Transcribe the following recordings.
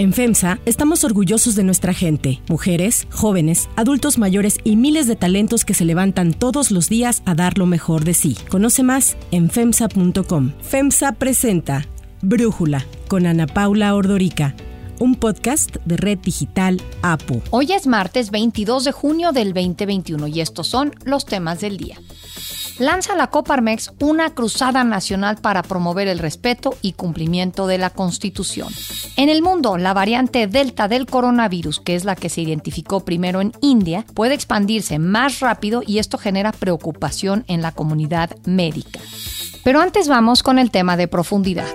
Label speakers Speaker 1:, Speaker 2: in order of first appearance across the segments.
Speaker 1: En FEMSA estamos orgullosos de nuestra gente, mujeres, jóvenes, adultos mayores y miles de talentos que se levantan todos los días a dar lo mejor de sí. Conoce más en FEMSA.com. FEMSA presenta Brújula con Ana Paula Ordorica un podcast de Red Digital APU.
Speaker 2: Hoy es martes 22 de junio del 2021 y estos son los temas del día lanza la Coparmex una cruzada nacional para promover el respeto y cumplimiento de la Constitución. En el mundo, la variante Delta del coronavirus, que es la que se identificó primero en India, puede expandirse más rápido y esto genera preocupación en la comunidad médica. Pero antes vamos con el tema de profundidad.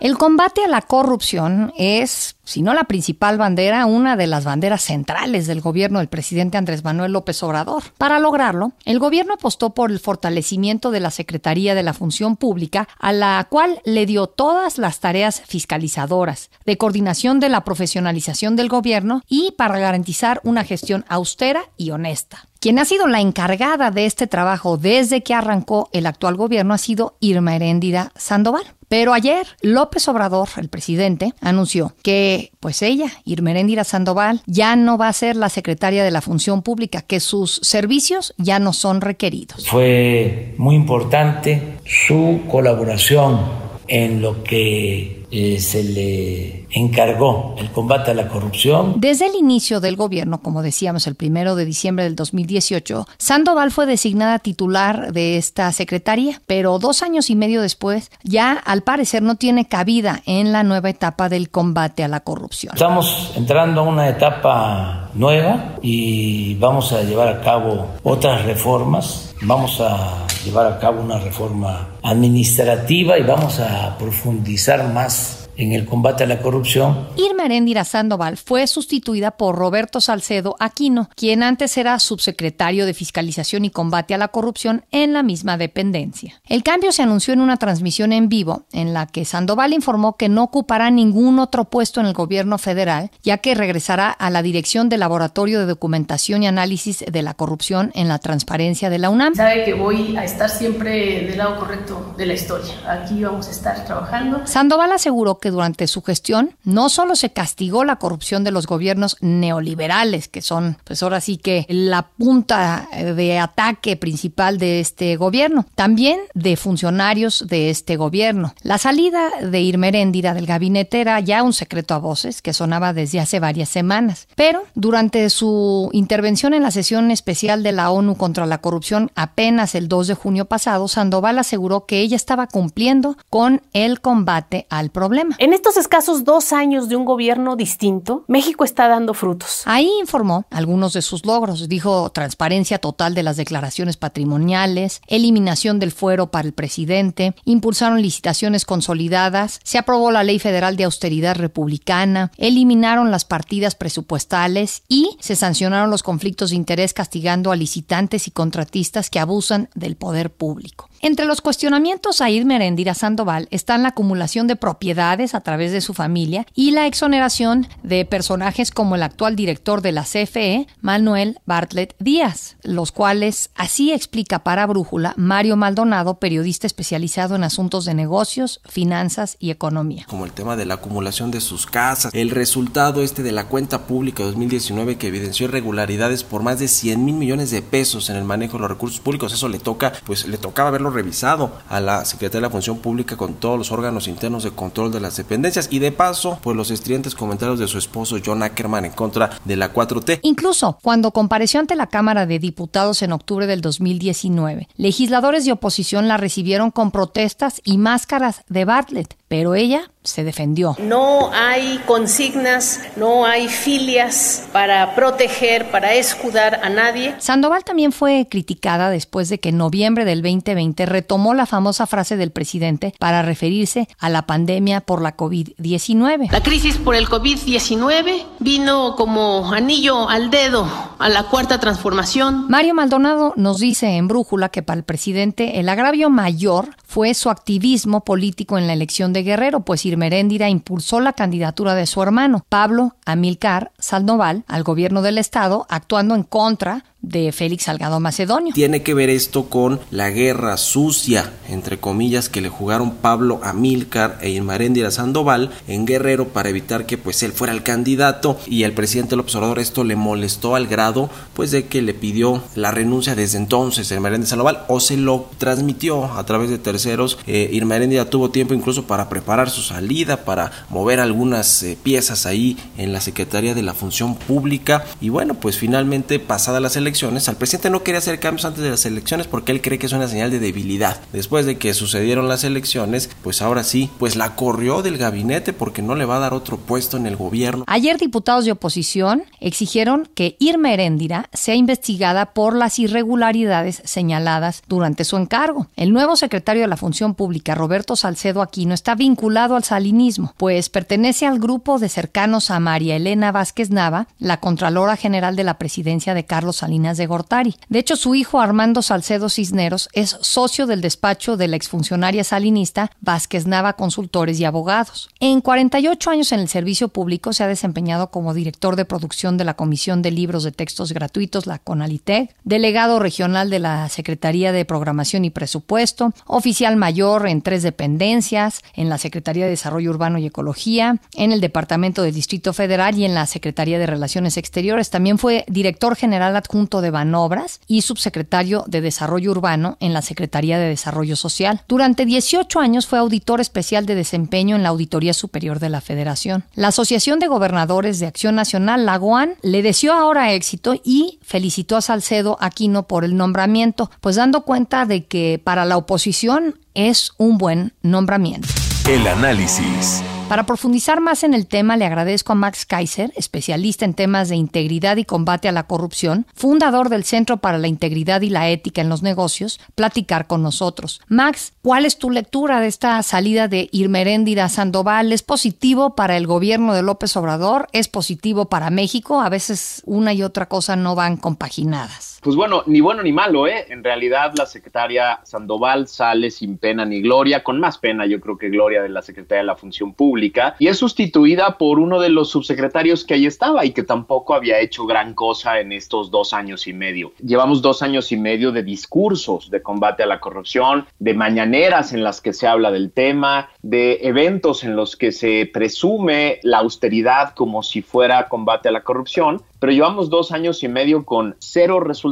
Speaker 2: El combate a la corrupción es, si no la principal bandera, una de las banderas centrales del gobierno del presidente Andrés Manuel López Obrador. Para lograrlo, el gobierno apostó por el fortalecimiento de la Secretaría de la Función Pública, a la cual le dio todas las tareas fiscalizadoras, de coordinación de la profesionalización del gobierno y para garantizar una gestión austera y honesta. Quien ha sido la encargada de este trabajo desde que arrancó el actual gobierno ha sido Irma Heréndira Sandoval. Pero ayer López Obrador, el presidente, anunció que pues ella, Irmeréndira Sandoval, ya no va a ser la secretaria de la Función Pública, que sus servicios ya no son requeridos.
Speaker 3: Fue muy importante su colaboración en lo que eh, se le encargó el combate a la corrupción.
Speaker 2: Desde el inicio del gobierno, como decíamos el primero de diciembre del 2018, Sandoval fue designada titular de esta secretaría, pero dos años y medio después ya al parecer no tiene cabida en la nueva etapa del combate a la corrupción.
Speaker 3: Estamos entrando a una etapa nueva y vamos a llevar a cabo otras reformas. Vamos a llevar a cabo una reforma administrativa y vamos a profundizar más en el combate a la corrupción.
Speaker 2: Irma Heréndira Sandoval fue sustituida por Roberto Salcedo Aquino, quien antes era subsecretario de Fiscalización y Combate a la Corrupción en la misma dependencia. El cambio se anunció en una transmisión en vivo, en la que Sandoval informó que no ocupará ningún otro puesto en el gobierno federal, ya que regresará a la dirección del Laboratorio de Documentación y Análisis de la Corrupción en la Transparencia de la UNAM.
Speaker 4: Sabe que voy a estar siempre del lado correcto de la historia. Aquí vamos a estar trabajando.
Speaker 2: Sandoval aseguró que durante su gestión no solo se castigó la corrupción de los gobiernos neoliberales, que son, pues ahora sí que la punta de ataque principal de este gobierno, también de funcionarios de este gobierno. La salida de Irma Heréndira del gabinete era ya un secreto a voces que sonaba desde hace varias semanas, pero durante su intervención en la sesión especial de la ONU contra la corrupción apenas el 2 de junio pasado, Sandoval aseguró que ella estaba cumpliendo con el combate al problema.
Speaker 5: En estos escasos dos años de un gobierno distinto, México está dando frutos.
Speaker 2: Ahí informó algunos de sus logros. Dijo transparencia total de las declaraciones patrimoniales, eliminación del fuero para el presidente, impulsaron licitaciones consolidadas, se aprobó la ley federal de austeridad republicana, eliminaron las partidas presupuestales y se sancionaron los conflictos de interés castigando a licitantes y contratistas que abusan del poder público. Entre los cuestionamientos a Irma Merendira Sandoval están la acumulación de propiedades a través de su familia y la exoneración de personajes como el actual director de la CFE, Manuel Bartlett Díaz, los cuales así explica para Brújula Mario Maldonado, periodista especializado en asuntos de negocios, finanzas y economía.
Speaker 6: Como el tema de la acumulación de sus casas, el resultado este de la cuenta pública 2019 que evidenció irregularidades por más de 100 mil millones de pesos en el manejo de los recursos públicos, eso le toca, pues le tocaba verlo revisado a la Secretaría de la Función Pública con todos los órganos internos de control de dependencias y de paso, pues los estridentes comentarios de su esposo John Ackerman en contra de la 4T.
Speaker 2: Incluso cuando compareció ante la Cámara de Diputados en octubre del 2019, legisladores de oposición la recibieron con protestas y máscaras de Bartlett, pero ella se defendió.
Speaker 4: No hay consignas, no hay filias para proteger, para escudar a nadie.
Speaker 2: Sandoval también fue criticada después de que en noviembre del 2020 retomó la famosa frase del presidente para referirse a la pandemia por la COVID-19.
Speaker 4: La crisis por el COVID-19 vino como anillo al dedo a la cuarta transformación.
Speaker 2: Mario Maldonado nos dice en Brújula que para el presidente el agravio mayor fue su activismo político en la elección de Guerrero, pues Meréndira impulsó la candidatura de su hermano, Pablo Amilcar Sandoval, al gobierno del estado, actuando en contra de Félix Salgado Macedonio.
Speaker 6: Tiene que ver esto con la guerra sucia, entre comillas, que le jugaron Pablo Amílcar e Irmaréndira Sandoval en Guerrero para evitar que pues él fuera el candidato y el presidente López Obrador esto le molestó al grado pues de que le pidió la renuncia desde entonces Irmaréndira Sandoval o se lo transmitió a través de terceros. Eh, Irmaréndira tuvo tiempo incluso para preparar su salida, para mover algunas eh, piezas ahí en la Secretaría de la Función Pública y bueno pues finalmente pasadas las elecciones al presidente no quería hacer cambios antes de las elecciones porque él cree que es una señal de debilidad. Después de que sucedieron las elecciones pues ahora sí pues la corrió del gabinete porque no le va a dar otro puesto en el gobierno.
Speaker 2: Ayer diputados de oposición exigieron que Irma Heréndira sea investigada por las irregularidades señaladas durante su encargo. El nuevo secretario de la Función Pública, Roberto Salcedo Aquino, está vinculado al salinismo, pues pertenece al grupo de cercanos a María Elena Vázquez Nava, la Contralora General de la Presidencia de Carlos Salinas de Gortari. De hecho, su hijo Armando Salcedo Cisneros es socio del despacho de la exfuncionaria salinista Vázquez Nava Consultores y Abogados. En 48 años en el servicio público se ha desempeñado como director de producción de la Comisión de Libros de Textos Gratuitos, la CONALITEG, delegado regional de la Secretaría de Programación y Presupuesto, oficial mayor en tres dependencias, en la Secretaría de Desarrollo Urbano y Ecología, en el Departamento de Distrito Federal y en la Secretaría de Relaciones Exteriores. También fue director general adjunto de Banobras y subsecretario de Desarrollo Urbano en la Secretaría de Desarrollo Social. Durante 18 años fue auditor especial de desempeño en la Auditoría Superior de la Federación. La Asociación de Gobernadores de Acción Nacional, la GOAN, le deseó ahora éxito y felicitó a Salcedo Aquino por el nombramiento, pues dando cuenta de que para la oposición es un buen nombramiento.
Speaker 7: El análisis.
Speaker 2: Para profundizar más en el tema, le agradezco a Max Kaiser, especialista en temas de integridad y combate a la corrupción, fundador del Centro para la Integridad y la Ética en los Negocios, platicar con nosotros. Max, ¿cuál es tu lectura de esta salida de Irmeréndira Sandoval? ¿Es positivo para el gobierno de López Obrador? ¿Es positivo para México? A veces una y otra cosa no van compaginadas.
Speaker 8: Pues bueno, ni bueno ni malo, ¿eh? En realidad la secretaria Sandoval sale sin pena ni gloria, con más pena yo creo que gloria de la secretaria de la Función Pública, y es sustituida por uno de los subsecretarios que ahí estaba y que tampoco había hecho gran cosa en estos dos años y medio. Llevamos dos años y medio de discursos de combate a la corrupción, de mañaneras en las que se habla del tema, de eventos en los que se presume la austeridad como si fuera combate a la corrupción, pero llevamos dos años y medio con cero resultados.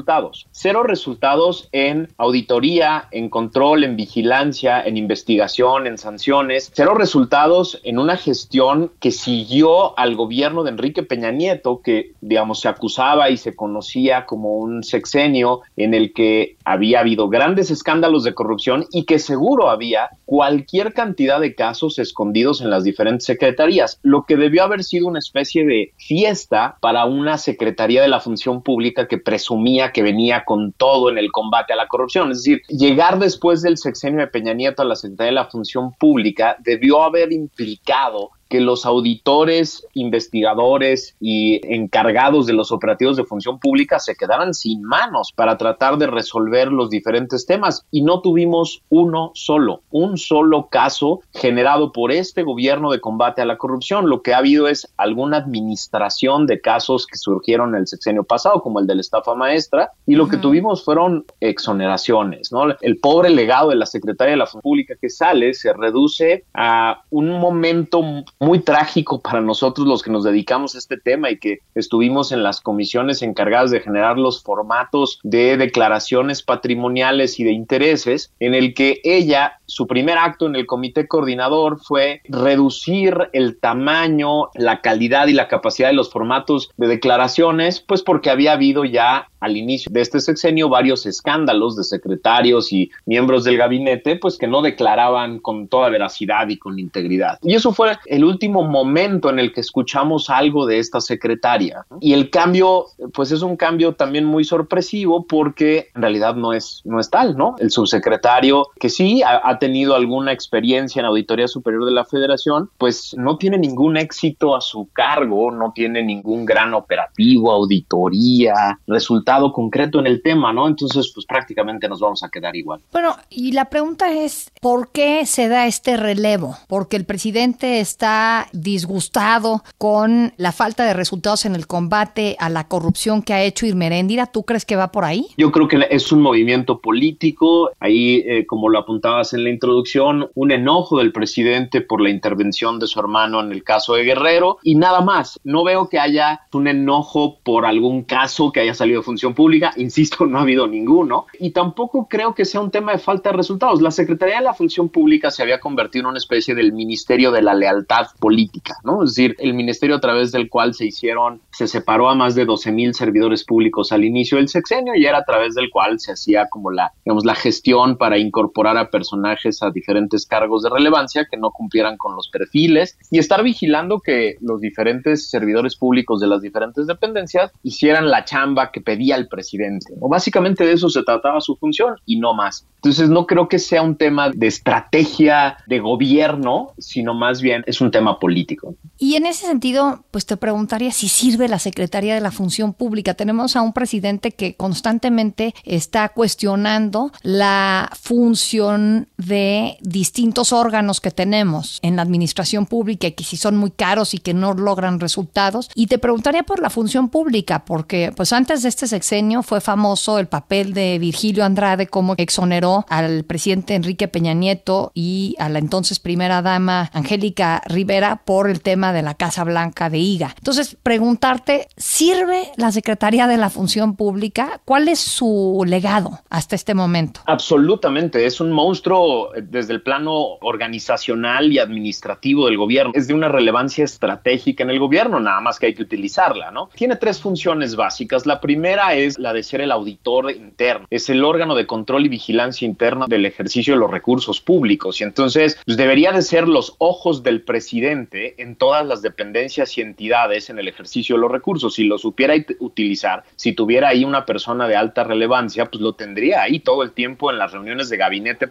Speaker 8: Cero resultados en auditoría, en control, en vigilancia, en investigación, en sanciones. Cero resultados en una gestión que siguió al gobierno de Enrique Peña Nieto, que, digamos, se acusaba y se conocía como un sexenio en el que había habido grandes escándalos de corrupción y que seguro había cualquier cantidad de casos escondidos en las diferentes secretarías, lo que debió haber sido una especie de fiesta para una Secretaría de la Función Pública que presumía que venía con todo en el combate a la corrupción. Es decir, llegar después del sexenio de Peña Nieto a la Secretaría de la Función Pública debió haber implicado que los auditores, investigadores y encargados de los operativos de función pública se quedaran sin manos para tratar de resolver los diferentes temas. Y no tuvimos uno solo, un solo caso generado por este gobierno de combate a la corrupción. Lo que ha habido es alguna administración de casos que surgieron en el sexenio pasado, como el de la estafa maestra, y lo que tuvimos fueron exoneraciones. ¿no? El pobre legado de la secretaria de la Función Pública que sale se reduce a un momento muy trágico para nosotros los que nos dedicamos a este tema y que estuvimos en las comisiones encargadas de generar los formatos de declaraciones patrimoniales y de intereses, en el que ella, su primer acto en el comité coordinador fue reducir el tamaño, la calidad y la capacidad de los formatos de declaraciones, pues porque había habido ya al inicio de este sexenio varios escándalos de secretarios y miembros del gabinete, pues que no declaraban con toda veracidad y con integridad. Y eso fue el último momento en el que escuchamos algo de esta secretaria. Y el cambio, pues es un cambio también muy sorpresivo porque en realidad no es, no es tal, ¿no? El subsecretario que sí ha, ha tenido alguna experiencia en Auditoría Superior de la Federación, pues no tiene ningún éxito a su cargo, no tiene ningún gran operativo, auditoría, resultado concreto en el tema, ¿no? Entonces, pues prácticamente nos vamos a quedar igual.
Speaker 2: Bueno, y la pregunta es, ¿por qué se da este relevo? Porque el presidente está disgustado con la falta de resultados en el combate a la corrupción que ha hecho Irmeréndira. ¿Tú crees que va por ahí?
Speaker 8: Yo creo que es un movimiento político. Ahí, eh, como lo apuntabas en la introducción, un enojo del presidente por la intervención de su hermano en el caso de Guerrero y nada más. No veo que haya un enojo por algún caso que haya salido de función pública. Insisto, no ha habido ninguno. Y tampoco creo que sea un tema de falta de resultados. La Secretaría de la Función Pública se había convertido en una especie del Ministerio de la Lealtad Política, ¿no? Es decir, el ministerio a través del cual se hicieron, se separó a más de 12 mil servidores públicos al inicio del sexenio y era a través del cual se hacía como la, digamos, la gestión para incorporar a personajes a diferentes cargos de relevancia que no cumplieran con los perfiles y estar vigilando que los diferentes servidores públicos de las diferentes dependencias hicieran la chamba que pedía el presidente. O básicamente de eso se trataba su función y no más. Entonces no creo que sea un tema de estrategia de gobierno, sino más bien es un tema político.
Speaker 2: Y en ese sentido, pues te preguntaría si sirve la Secretaría de la Función Pública. Tenemos a un presidente que constantemente está cuestionando la función de distintos órganos que tenemos en la administración pública y que si son muy caros y que no logran resultados. Y te preguntaría por la función pública, porque pues antes de este sexenio fue famoso el papel de Virgilio Andrade como exoneró al presidente Enrique Peña Nieto y a la entonces primera dama Angélica Rivera por el tema de la Casa Blanca de IGA. Entonces, preguntarte, ¿sirve la Secretaría de la Función Pública? ¿Cuál es su legado hasta este momento?
Speaker 8: Absolutamente, es un monstruo desde el plano organizacional y administrativo del gobierno. Es de una relevancia estratégica en el gobierno, nada más que hay que utilizarla, ¿no? Tiene tres funciones básicas. La primera es la de ser el auditor interno. Es el órgano de control y vigilancia interna del ejercicio de los recursos públicos y entonces pues, debería de ser los ojos del presidente en todas las dependencias y entidades en el ejercicio de los recursos. Si lo supiera utilizar, si tuviera ahí una persona de alta relevancia, pues lo tendría ahí todo el tiempo en las reuniones de gabinete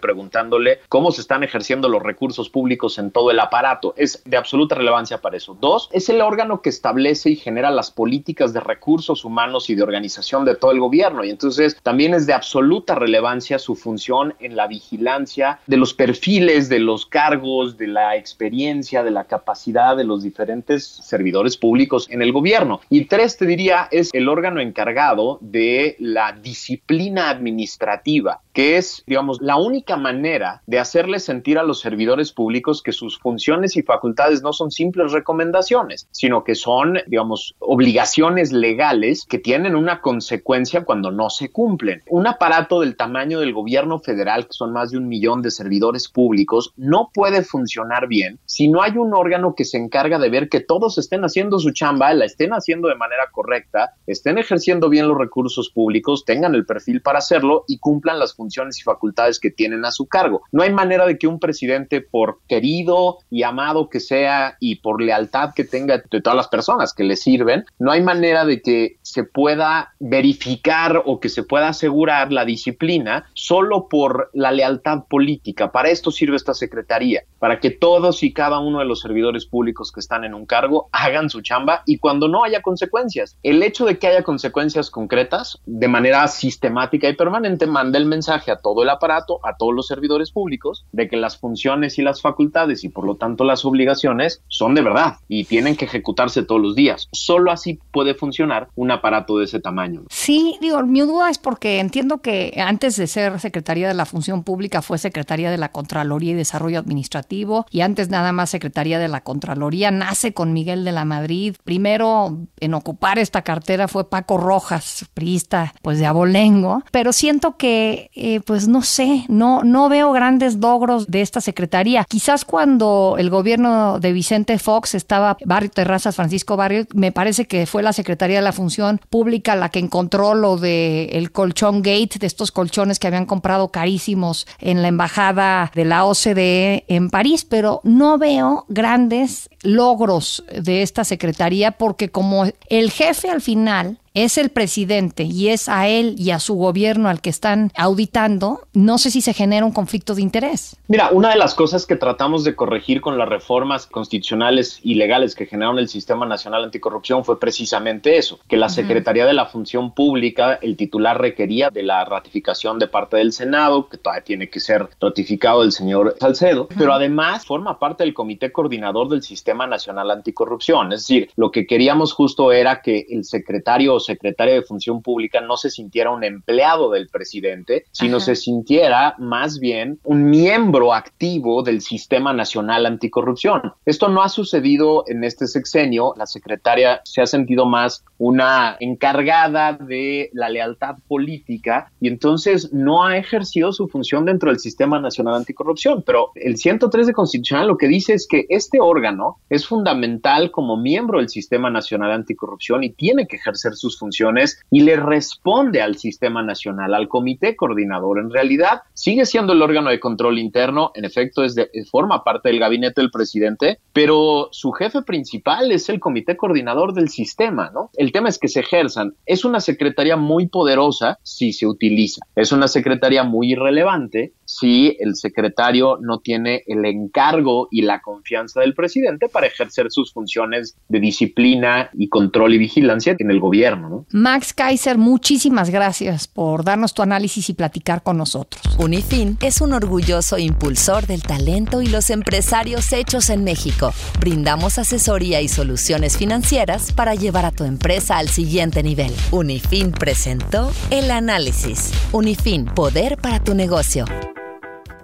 Speaker 8: preguntándole cómo se están ejerciendo los recursos públicos en todo el aparato. Es de absoluta relevancia para eso. Dos, es el órgano que establece y genera las políticas de recursos humanos y de organización de todo el gobierno. Y entonces también es de absoluta relevancia su función en la vigilancia de los perfiles, de los cargos, de la experiencia, de la capacidad de los diferentes servidores públicos en el gobierno. Y tres, te diría, es el órgano encargado de la disciplina administrativa, que es, digamos, la única manera de hacerle sentir a los servidores públicos que sus funciones y facultades no son simples recomendaciones, sino que son, digamos, obligaciones legales que tienen una consecuencia cuando no se cumplen. Un aparato del tamaño del gobierno federal, que son más de un millón de servidores públicos, no puede funcionar bien si no hay un órgano que se encarga de ver que todos estén haciendo su chamba, la estén haciendo de manera correcta, estén ejerciendo bien los recursos públicos, tengan el perfil para hacerlo y cumplan las funciones y facultades que tienen a su cargo. No hay manera de que un presidente, por querido y amado que sea y por lealtad que tenga de todas las personas que le sirven, no hay manera de que se pueda verificar o que se pueda asegurar la disciplina solo por la lealtad política. Para esto sirve esta secretaría, para que todos y cada uno de los servidores públicos que están en un cargo hagan su chamba y cuando no haya consecuencias. El hecho de que haya consecuencias concretas de manera sistemática y permanente manda el mensaje a todo el aparato, a todos los servidores públicos, de que las funciones y las facultades y por lo tanto las obligaciones son de verdad y tienen que ejecutarse todos los días. Solo así puede funcionar un aparato de ese tamaño.
Speaker 2: Sí, digo, mi duda es porque entiendo que antes de ser secretaria de la Función Pública fue secretaria de la Contraloría y Desarrollo Administrativo y antes nada más secretaria de la Contraloría nace con Miguel de la Madrid. Primero en ocupar esta cartera fue Paco Rojas, priista pues de abolengo, pero siento que eh, pues no sé, no, no veo grandes logros de esta secretaría. Quizás cuando el gobierno de Vicente Fox estaba Barrio Terrazas, Francisco Barrio, me parece que fue la Secretaría de la Función Pública la que encontró lo de el colchón gate, de estos colchones que habían comprado carísimos en la embajada de la OCDE en París, pero no veo grandes logros de esta secretaría porque como el jefe al final es el presidente y es a él y a su gobierno al que están auditando, no sé si se genera un conflicto de interés.
Speaker 8: Mira, una de las cosas que tratamos de corregir con las reformas constitucionales y legales que generaron el Sistema Nacional Anticorrupción fue precisamente eso, que la Secretaría de la Función Pública, el titular requería de la ratificación de parte del Senado, que todavía tiene que ser ratificado el señor Salcedo, pero además forma parte del Comité Coordinador del Sistema Nacional Anticorrupción. Es decir, lo que queríamos justo era que el secretario o secretaria de Función Pública no se sintiera un empleado del presidente, sino se sintiera más bien un miembro activo del Sistema Nacional Anticorrupción. Esto no ha sucedido en este sexenio. La secretaria se ha sentido más una encargada de la lealtad política y entonces no ha ejercido su función dentro del Sistema Nacional Anticorrupción. Pero el 103 de Constitucional lo que dice es que este órgano es fundamental como miembro del Sistema Nacional Anticorrupción y tiene que ejercer sus funciones y le responde al Sistema Nacional, al Comité Coordinador. En realidad sigue siendo el órgano de control interno, en efecto es de, forma parte del gabinete del presidente, pero su jefe principal es el Comité Coordinador del sistema, ¿no? El tema es que se ejerzan. Es una secretaría muy poderosa si se utiliza. Es una secretaría muy irrelevante si el secretario no tiene el encargo y la confianza del presidente para ejercer sus funciones de disciplina y control y vigilancia en el gobierno.
Speaker 2: Max Kaiser, muchísimas gracias por darnos tu análisis y platicar con nosotros.
Speaker 9: Unifin es un orgulloso impulsor del talento y los empresarios hechos en México. Brindamos asesoría y soluciones financieras para llevar a tu empresa al siguiente nivel. Unifin presentó el análisis. Unifin, poder para tu negocio.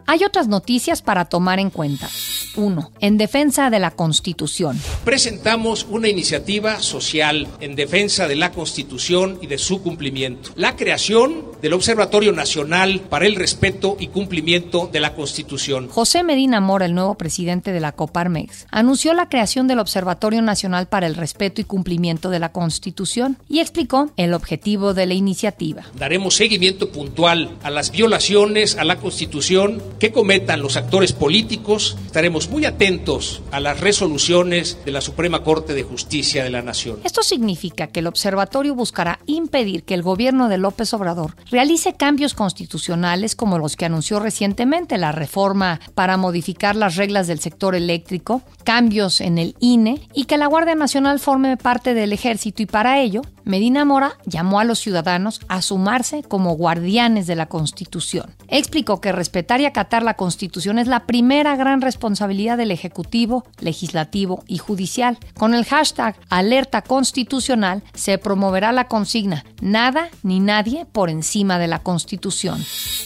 Speaker 2: Hay otras noticias para tomar en cuenta. 1. En defensa de la Constitución.
Speaker 10: Presentamos una iniciativa social en defensa de la Constitución y de su cumplimiento. La creación del Observatorio Nacional para el Respeto y Cumplimiento de la Constitución.
Speaker 2: José Medina Mora, el nuevo presidente de la Coparmex, anunció la creación del Observatorio Nacional para el Respeto y Cumplimiento de la Constitución y explicó el objetivo de la iniciativa.
Speaker 10: Daremos seguimiento puntual a las violaciones a la Constitución que cometan los actores políticos. Estaremos muy atentos a las resoluciones de la Suprema Corte de Justicia de la Nación.
Speaker 2: Esto significa que el observatorio buscará impedir que el gobierno de López Obrador realice cambios constitucionales como los que anunció recientemente la reforma para modificar las reglas del sector eléctrico, cambios en el INE y que la Guardia Nacional forme parte del ejército y para ello Medina Mora llamó a los ciudadanos a sumarse como guardianes de la Constitución. Explicó que respetar y acatar la Constitución es la primera gran responsabilidad del Ejecutivo, Legislativo y Judicial. Con el hashtag Alerta Constitucional se promoverá la consigna Nada ni nadie por encima de la Constitución.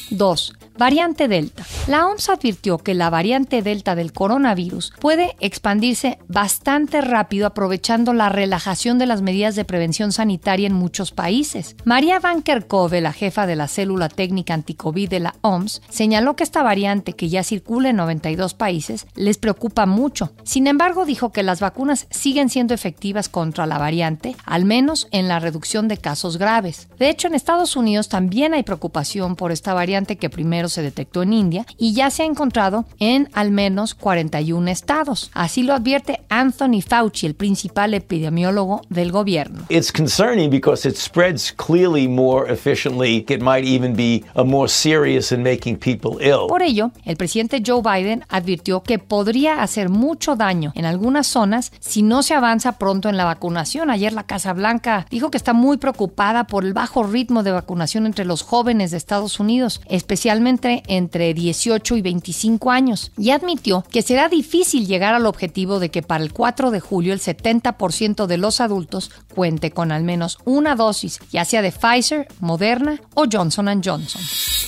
Speaker 2: 2. Variante Delta. La OMS advirtió que la variante Delta del coronavirus puede expandirse bastante rápido aprovechando la relajación de las medidas de prevención sanitaria en muchos países. María Van Kerkhove, la jefa de la célula técnica anticovid de la OMS, señaló que esta variante, que ya circula en 92 países, les preocupa mucho. Sin embargo, dijo que las vacunas siguen siendo efectivas contra la variante, al menos en la reducción de casos graves. De hecho, en Estados Unidos también hay preocupación por esta variante que primero se detectó en India y ya se ha encontrado en al menos 41 estados. Así lo advierte Anthony Fauci, el principal epidemiólogo del gobierno.
Speaker 11: It's concerning because it spreads clearly more efficiently. It might even be a more serious in making people ill.
Speaker 2: Por ello, el presidente Joe Biden advirtió que podría hacer mucho daño en algunas zonas si no se avanza pronto en la vacunación. Ayer la Casa Blanca dijo que está muy preocupada por el bajo ritmo de vacunación entre los jóvenes de Estados Unidos, especialmente entre 18 y 25 años, y admitió que será difícil llegar al objetivo de que para el 4 de julio el 70% de los adultos cuente con al menos una dosis, ya sea de Pfizer, Moderna o Johnson Johnson.